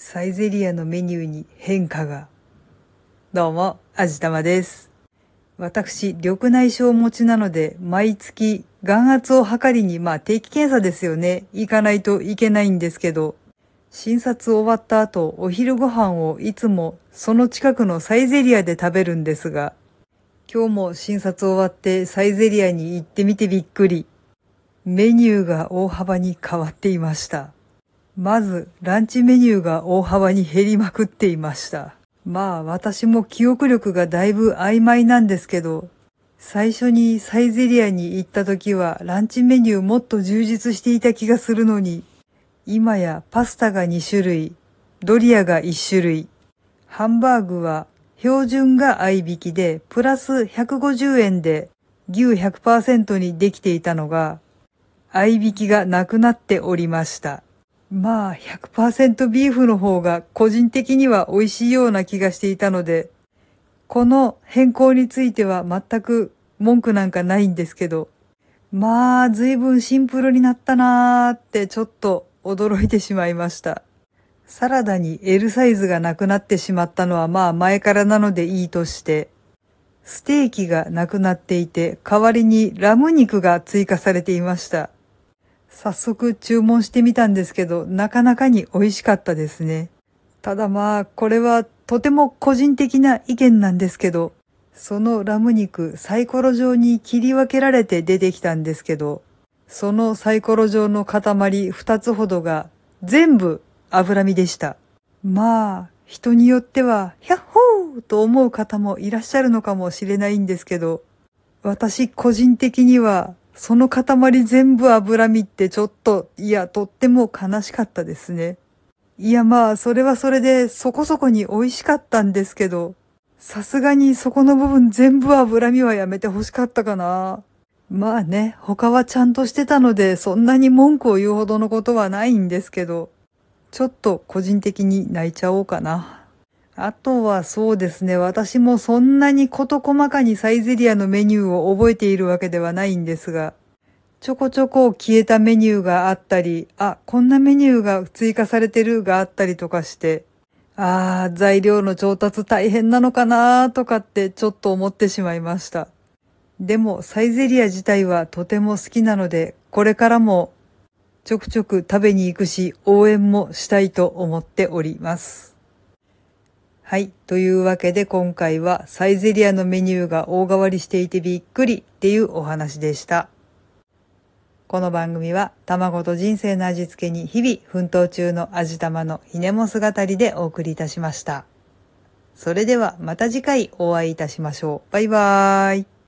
サイゼリアのメニューに変化が。どうも、あじたまです。私、緑内障持ちなので、毎月眼圧を測りに、まあ定期検査ですよね。行かないといけないんですけど、診察終わった後、お昼ご飯をいつもその近くのサイゼリアで食べるんですが、今日も診察終わってサイゼリアに行ってみてびっくり。メニューが大幅に変わっていました。まず、ランチメニューが大幅に減りまくっていました。まあ、私も記憶力がだいぶ曖昧なんですけど、最初にサイゼリアに行った時はランチメニューもっと充実していた気がするのに、今やパスタが2種類、ドリアが1種類、ハンバーグは標準が合いびきで、プラス150円で牛100%にできていたのが、合いびきがなくなっておりました。まあ、100%ビーフの方が個人的には美味しいような気がしていたので、この変更については全く文句なんかないんですけど、まあ、随分シンプルになったなーってちょっと驚いてしまいました。サラダに L サイズがなくなってしまったのはまあ前からなのでいいとして、ステーキがなくなっていて、代わりにラム肉が追加されていました。早速注文してみたんですけど、なかなかに美味しかったですね。ただまあ、これはとても個人的な意見なんですけど、そのラム肉、サイコロ状に切り分けられて出てきたんですけど、そのサイコロ状の塊二つほどが全部脂身でした。まあ、人によっては、ヒャッホーと思う方もいらっしゃるのかもしれないんですけど、私個人的には、その塊全部脂身ってちょっと、いや、とっても悲しかったですね。いや、まあ、それはそれでそこそこに美味しかったんですけど、さすがにそこの部分全部脂身はやめて欲しかったかな。まあね、他はちゃんとしてたので、そんなに文句を言うほどのことはないんですけど、ちょっと個人的に泣いちゃおうかな。あとはそうですね、私もそんなに事細かにサイゼリアのメニューを覚えているわけではないんですが、ちょこちょこ消えたメニューがあったり、あ、こんなメニューが追加されてるがあったりとかして、ああ、材料の調達大変なのかなとかってちょっと思ってしまいました。でも、サイゼリア自体はとても好きなので、これからもちょくちょく食べに行くし、応援もしたいと思っております。はい。というわけで今回はサイゼリアのメニューが大変わりしていてびっくりっていうお話でした。この番組は卵と人生の味付けに日々奮闘中の味玉のひねも姿りでお送りいたしました。それではまた次回お会いいたしましょう。バイバーイ。